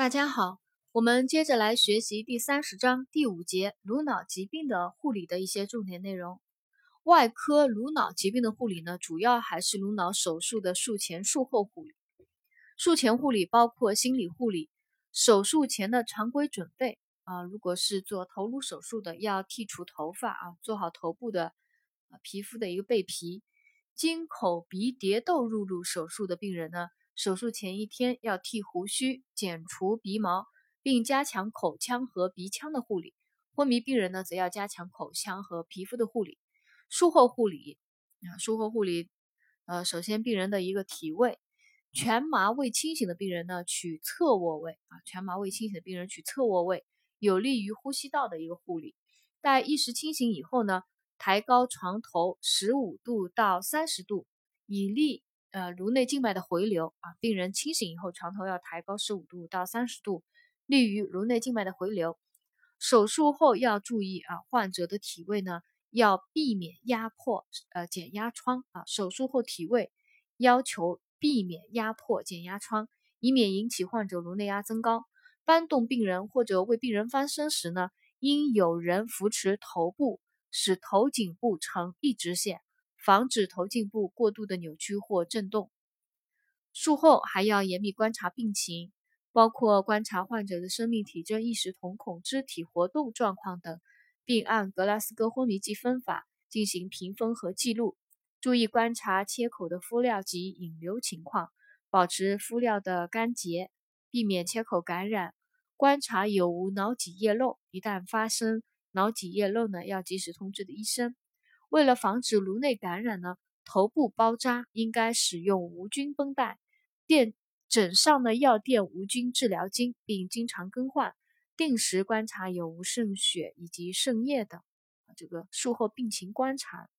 大家好，我们接着来学习第三十章第五节颅脑疾病的护理的一些重点内容。外科颅脑疾病的护理呢，主要还是颅脑手术的术前、术后护理。术前护理包括心理护理、手术前的常规准备啊，如果是做头颅手术的，要剔除头发啊，做好头部的皮肤的一个备皮。经口鼻蝶窦入路手术的病人呢？手术前一天要剃胡须、剪除鼻毛，并加强口腔和鼻腔的护理。昏迷病人呢，则要加强口腔和皮肤的护理。术后护理啊，术后护理，呃，首先病人的一个体位，全麻未清醒的病人呢，取侧卧位啊，全麻未清醒的病人取侧卧位，有利于呼吸道的一个护理。待意识清醒以后呢，抬高床头十五度到三十度，以利。呃，颅内静脉的回流啊，病人清醒以后，床头要抬高十五度到三十度，利于颅内静脉的回流。手术后要注意啊，患者的体位呢要避免压迫，呃，减压疮啊。手术后体位要求避免压迫、减压疮，以免引起患者颅内压增高。搬动病人或者为病人翻身时呢，应有人扶持头部，使头颈部呈一直线。防止头颈部过度的扭曲或震动。术后还要严密观察病情，包括观察患者的生命体征、意识、瞳孔、肢体活动状况等，并按格拉斯哥昏迷记分法进行评分和记录。注意观察切口的敷料及引流情况，保持敷料的干结，避免切口感染。观察有无脑脊液漏，一旦发生脑脊液漏呢，要及时通知的医生。为了防止颅内感染呢，头部包扎应该使用无菌绷带，垫枕上呢药垫无菌治疗巾，并经常更换，定时观察有无渗血以及渗液等。这个术后病情观察，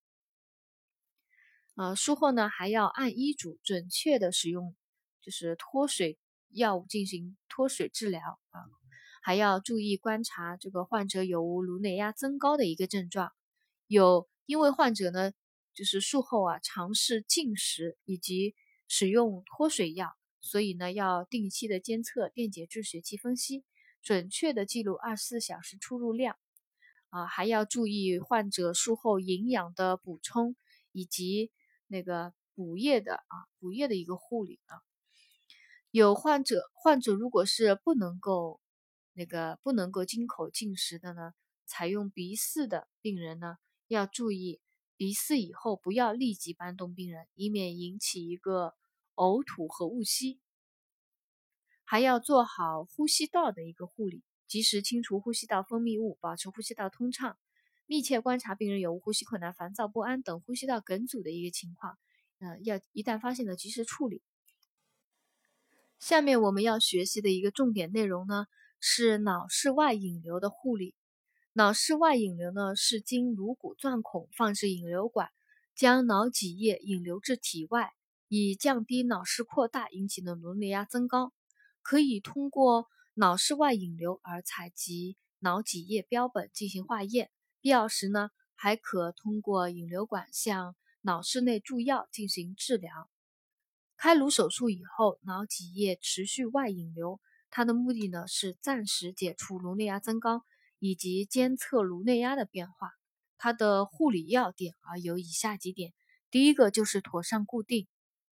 呃，术后呢还要按医嘱准确的使用，就是脱水药物进行脱水治疗啊，还要注意观察这个患者有无颅内压增高的一个症状，有。因为患者呢，就是术后啊，尝试进食以及使用脱水药，所以呢，要定期的监测电解质血气分析，准确的记录二十四小时出入量，啊，还要注意患者术后营养的补充以及那个补液的啊，补液的一个护理啊。有患者，患者如果是不能够那个不能够经口进食的呢，采用鼻饲的病人呢。要注意鼻饲以后不要立即搬动病人，以免引起一个呕吐和误吸。还要做好呼吸道的一个护理，及时清除呼吸道分泌物，保持呼吸道通畅。密切观察病人有无呼吸困难、烦躁不安等呼吸道梗阻的一个情况。嗯，要一旦发现了及时处理。下面我们要学习的一个重点内容呢，是脑室外引流的护理。脑室外引流呢，是经颅骨钻孔放置引流管，将脑脊液引流至体外，以降低脑室扩大引起的颅内压增高。可以通过脑室外引流而采集脑脊液标本进行化验，必要时呢，还可通过引流管向脑室内注药进行治疗。开颅手术以后，脑脊液持续外引流，它的目的呢是暂时解除颅内压增高。以及监测颅内压的变化，它的护理要点啊有以下几点：第一个就是妥善固定，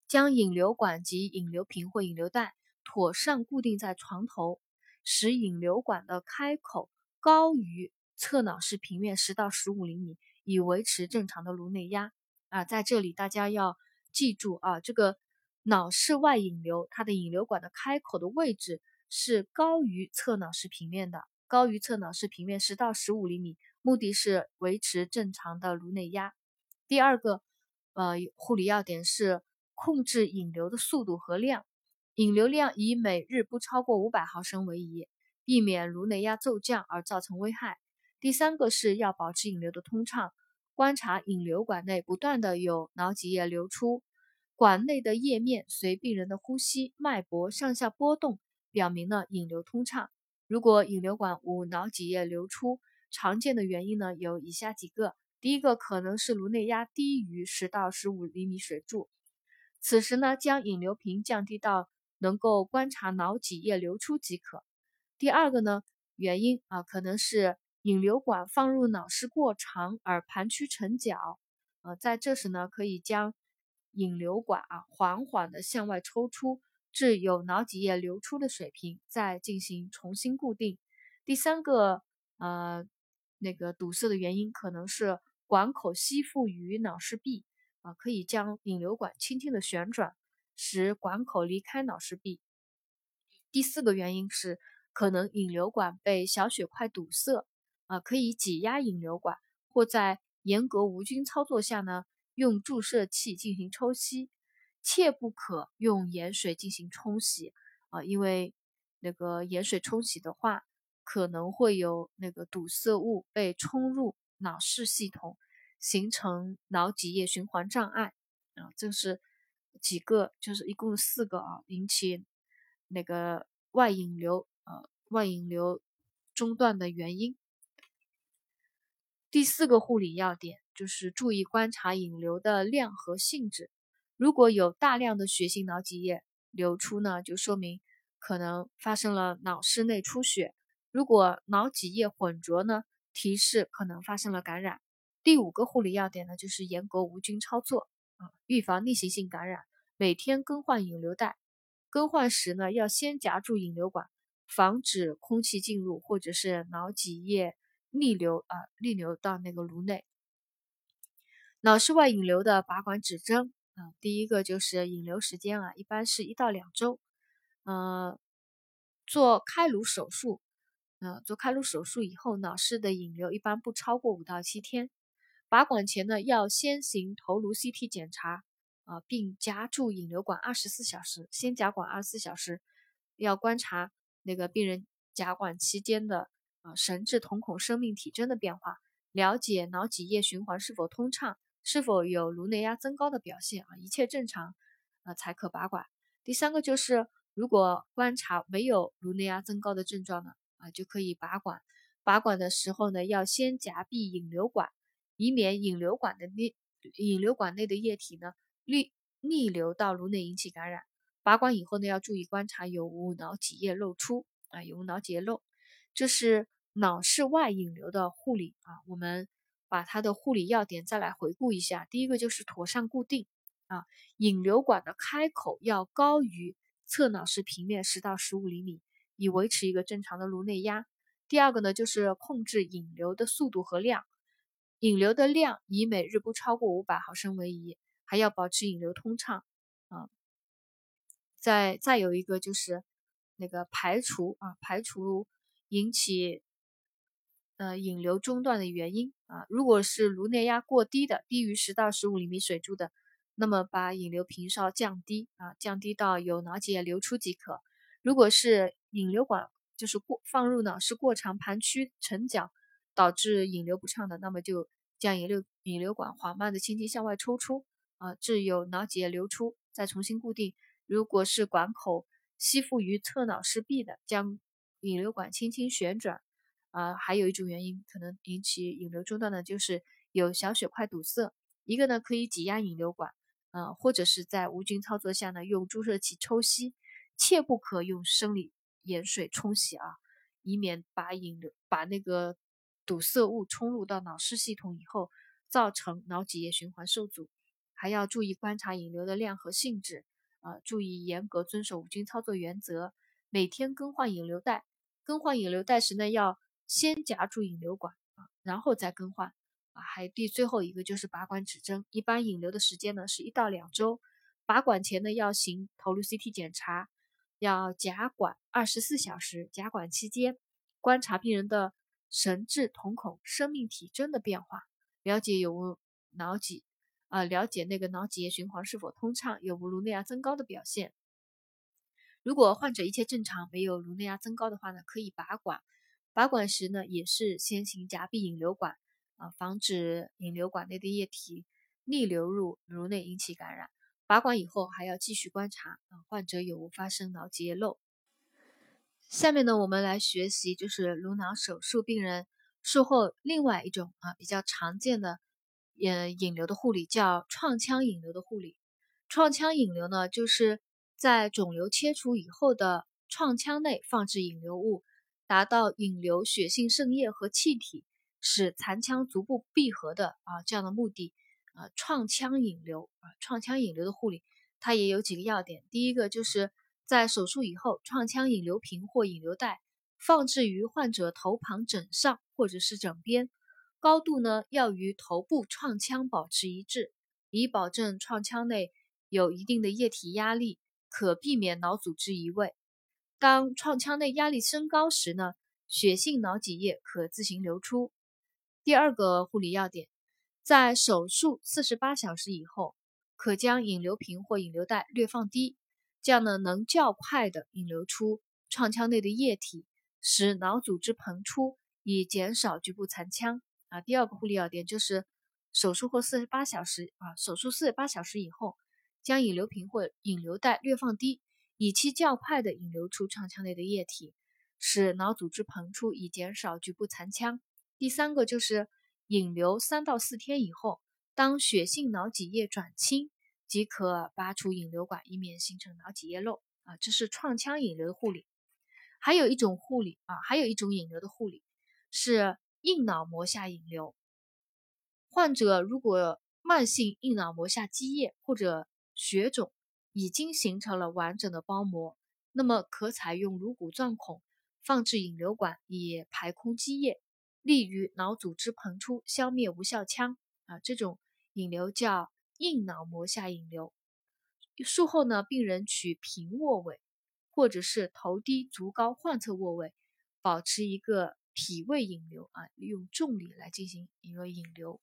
将引流管及引流瓶或引流带妥善固定在床头，使引流管的开口高于侧脑室平面十到十五厘米，以维持正常的颅内压。啊，在这里大家要记住啊，这个脑室外引流，它的引流管的开口的位置是高于侧脑室平面的。高于侧脑室平面十到十五厘米，目的是维持正常的颅内压。第二个，呃，护理要点是控制引流的速度和量，引流量以每日不超过五百毫升为宜，避免颅内压骤降而造成危害。第三个是要保持引流的通畅，观察引流管内不断的有脑脊液流出，管内的液面随病人的呼吸脉搏上下波动，表明了引流通畅。如果引流管无脑脊液流出，常见的原因呢有以下几个：第一个可能是颅内压低于十到十五厘米水柱，此时呢将引流瓶降低到能够观察脑脊液流出即可。第二个呢，原因啊，可能是引流管放入脑室过长而盘曲成角，呃，在这时呢，可以将引流管啊缓缓的向外抽出，至有脑脊液流出的水平，再进行重新固定。第三个，呃，那个堵塞的原因可能是管口吸附于脑室壁啊，可以将引流管轻轻的旋转，使管口离开脑室壁。第四个原因是。可能引流管被小血块堵塞，啊，可以挤压引流管，或在严格无菌操作下呢，用注射器进行抽吸，切不可用盐水进行冲洗，啊，因为那个盐水冲洗的话，可能会有那个堵塞物被冲入脑室系统，形成脑脊液循环障碍，啊，这是几个，就是一共四个啊，引起那个外引流。呃，外引流中断的原因。第四个护理要点就是注意观察引流的量和性质。如果有大量的血性脑脊液流出呢，就说明可能发生了脑室内出血；如果脑脊液混浊呢，提示可能发生了感染。第五个护理要点呢，就是严格无菌操作啊，预防逆行性感染。每天更换引流带，更换时呢，要先夹住引流管。防止空气进入，或者是脑脊液逆流啊，逆流到那个颅内。脑室外引流的拔管指征啊，第一个就是引流时间啊，一般是一到两周。呃，做开颅手术，呃，做开颅手术以后，脑室的引流一般不超过五到七天。拔管前呢，要先行头颅 CT 检查啊，并夹住引流管二十四小时，先夹管二十四小时，要观察。那个病人夹管期间的啊神志、瞳孔、生命体征的变化，了解脑脊液循环是否通畅，是否有颅内压增高的表现啊，一切正常啊才可拔管。第三个就是，如果观察没有颅内压增高的症状呢啊，就可以拔管。拔管的时候呢，要先夹闭引流管，以免引流管的内引流管内的液体呢逆逆流到颅内引起感染。拔管以后呢，要注意观察有无脑脊液漏出啊，有无脑脊液漏。这是脑室外引流的护理啊。我们把它的护理要点再来回顾一下。第一个就是妥善固定啊，引流管的开口要高于侧脑室平面十到十五厘米，以维持一个正常的颅内压。第二个呢，就是控制引流的速度和量，引流的量以每日不超过五百毫升为宜，还要保持引流通畅啊。再再有一个就是那个排除啊，排除引起呃引流中断的原因啊。如果是颅内压过低的，低于十到十五厘米水柱的，那么把引流频稍降低啊，降低到有脑脊液流出即可。如果是引流管就是过放入脑室过长盘曲成角，导致引流不畅的，那么就将引流引流管缓慢的轻轻向外抽出啊，至有脑脊液流出，再重新固定。如果是管口吸附于侧脑室壁的，将引流管轻轻旋转。啊，还有一种原因可能引起引流中断的，就是有小血块堵塞。一个呢可以挤压引流管，呃，或者是在无菌操作下呢用注射器抽吸，切不可用生理盐水冲洗啊，以免把引流把那个堵塞物冲入到脑室系统以后，造成脑脊液循环受阻。还要注意观察引流的量和性质。啊，注意严格遵守无菌操作原则，每天更换引流带。更换引流带时呢，要先夹住引流管啊，然后再更换啊。还第最后一个就是拔管指征，一般引流的时间呢是一到两周。拔管前呢要行头颅 CT 检查，要夹管二十四小时。夹管期间观察病人的神志、瞳孔、生命体征的变化，了解有无脑脊。啊，了解那个脑脊液循环是否通畅，有无颅内压增高的表现。如果患者一切正常，没有颅内压增高的话呢，可以拔管。拔管时呢，也是先行夹闭引流管，啊，防止引流管内的液体逆流入颅内引起感染。拔管以后还要继续观察，啊，患者有无发生脑脊液漏。下面呢，我们来学习就是颅脑手术病人术后另外一种啊比较常见的。引引流的护理叫创腔引流的护理。创腔引流呢，就是在肿瘤切除以后的创腔内放置引流物，达到引流血性渗液和气体，使残腔逐步闭合的啊这样的目的。啊，创腔引流啊，创腔引流的护理，它也有几个要点。第一个就是在手术以后，创腔引流瓶或引流袋放置于患者头旁枕上或者是枕边，高度呢要与头部创腔保持一致，以保证创腔内有一定的液体压力，可避免脑组织移位。当创腔内压力升高时呢，血性脑脊液可自行流出。第二个护理要点。在手术四十八小时以后，可将引流瓶或引流袋略放低，这样呢能较快的引流出创腔内的液体，使脑组织膨出，以减少局部残腔。啊，第二个护理要点就是手术后四十八小时啊，手术四十八小时以后，将引流瓶或引流袋略放低，以期较快的引流出创腔内的液体，使脑组织膨出，以减少局部残腔。第三个就是。引流三到四天以后，当血性脑脊液转清，即可拔除引流管，以免形成脑脊液漏啊。这是创腔引流护理。还有一种护理啊，还有一种引流的护理是硬脑膜下引流。患者如果慢性硬脑膜下积液或者血肿已经形成了完整的包膜，那么可采用颅骨钻孔放置引流管以排空积液。利于脑组织膨出，消灭无效腔啊，这种引流叫硬脑膜下引流。术后呢，病人取平卧位，或者是头低足高患侧卧位，保持一个体位引流啊，利用重力来进行一个引流。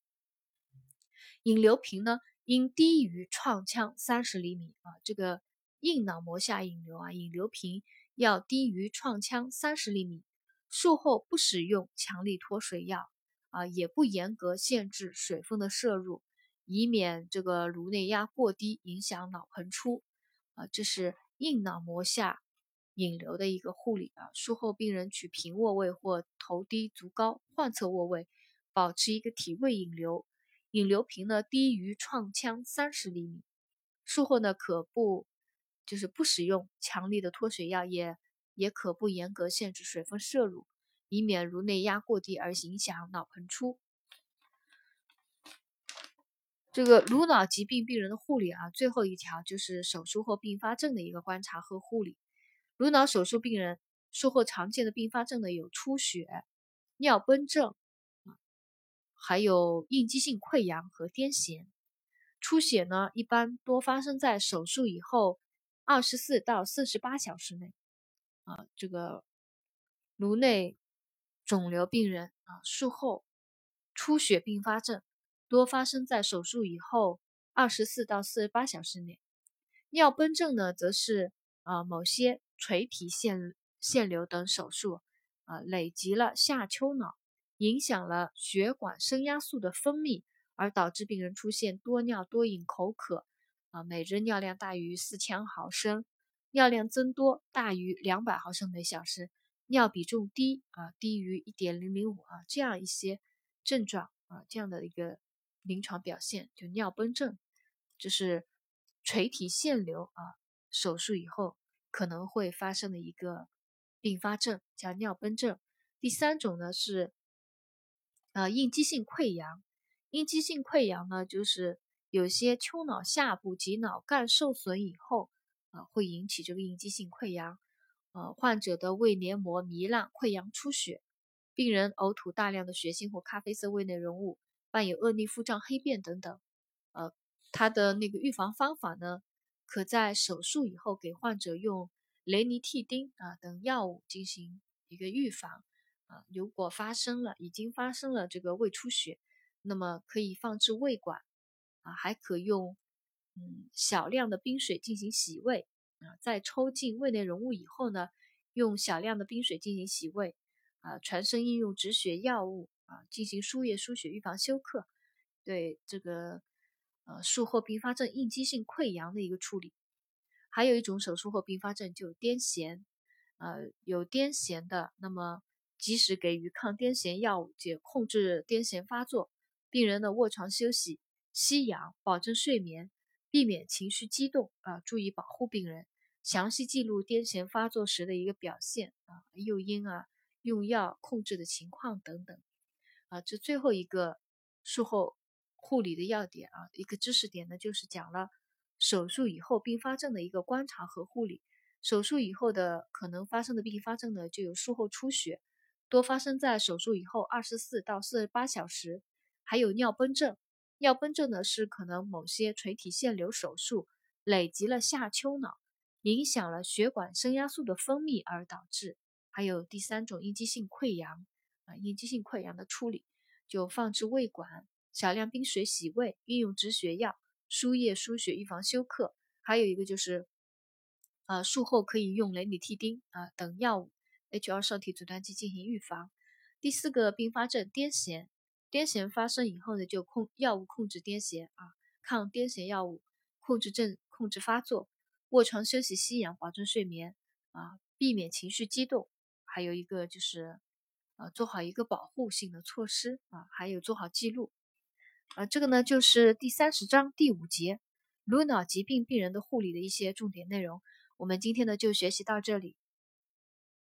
引流瓶呢，应低于创腔三十厘米啊，这个硬脑膜下引流啊，引流瓶要低于创腔三十厘米。术后不使用强力脱水药啊，也不严格限制水分的摄入，以免这个颅内压过低影响脑膨出啊。这是硬脑膜下引流的一个护理啊。术后病人取平卧位或头低足高患侧卧位，保持一个体位引流，引流瓶呢低于创腔三十厘米。术后呢可不就是不使用强力的脱水药也。也可不严格限制水分摄入，以免颅内压过低而影响脑膨出。这个颅脑疾病病人的护理啊，最后一条就是手术后并发症的一个观察和护理。颅脑手术病人术后常见的并发症呢有出血、尿崩症还有应激性溃疡和癫痫。出血呢一般多发生在手术以后二十四到四十八小时内。啊，这个颅内肿瘤病人啊，术后出血并发症多发生在手术以后二十四到四十八小时内。尿崩症呢，则是啊某些垂体腺腺瘤等手术啊累积了下丘脑，影响了血管升压素的分泌，而导致病人出现多尿多饮、口渴啊，每日尿量大于四千毫升。尿量增多大于两百毫升每小时，尿比重低啊低于一点零零五啊这样一些症状啊这样的一个临床表现就尿崩症，就是垂体腺瘤啊手术以后可能会发生的一个并发症叫尿崩症。第三种呢是呃应激性溃疡，应激性溃疡呢就是有些丘脑下部及脑干受损以后。啊，会引起这个应激性溃疡，呃，患者的胃黏膜糜烂、溃疡、出血，病人呕吐大量的血腥或咖啡色胃内容物，伴有恶逆、腹胀、黑便等等。呃，他的那个预防方法呢，可在手术以后给患者用雷尼替丁啊等药物进行一个预防。啊，如果发生了，已经发生了这个胃出血，那么可以放置胃管，啊，还可用。嗯，小量的冰水进行洗胃啊，在抽进胃内容物以后呢，用小量的冰水进行洗胃啊，全身应用止血药物啊，进行输液输血，预防休克。对这个呃术后并发症应激性溃疡的一个处理，还有一种手术后并发症就癫痫，呃有癫痫的，那么及时给予抗癫痫药物，解控制癫痫发作，病人的卧床休息，吸氧，保证睡眠。避免情绪激动啊，注意保护病人。详细记录癫痫发作时的一个表现啊，诱因啊，用药控制的情况等等啊。这最后一个术后护理的要点啊，一个知识点呢，就是讲了手术以后并发症的一个观察和护理。手术以后的可能发生的并发症呢，就有术后出血，多发生在手术以后二十四到四十八小时，还有尿崩症。尿崩症呢是可能某些垂体腺瘤手术累积了下丘脑，影响了血管升压素的分泌而导致。还有第三种应激性溃疡啊，应激性溃疡的处理就放置胃管，少量冰水洗胃，运用止血药，输液输血，预防休克。还有一个就是。呃，术后可以用雷尼替丁啊等药物，H2 受体阻断剂进行预防。第四个并发症癫痫，癫痫发生以后呢，就控药物控制癫痫啊，抗癫痫药物控制症控制发作，卧床休息吸氧，保证睡眠啊，避免情绪激动。还有一个就是啊做好一个保护性的措施啊，还有做好记录啊，这个呢就是第三十章第五节颅脑疾病病人的护理的一些重点内容。我们今天呢就学习到这里。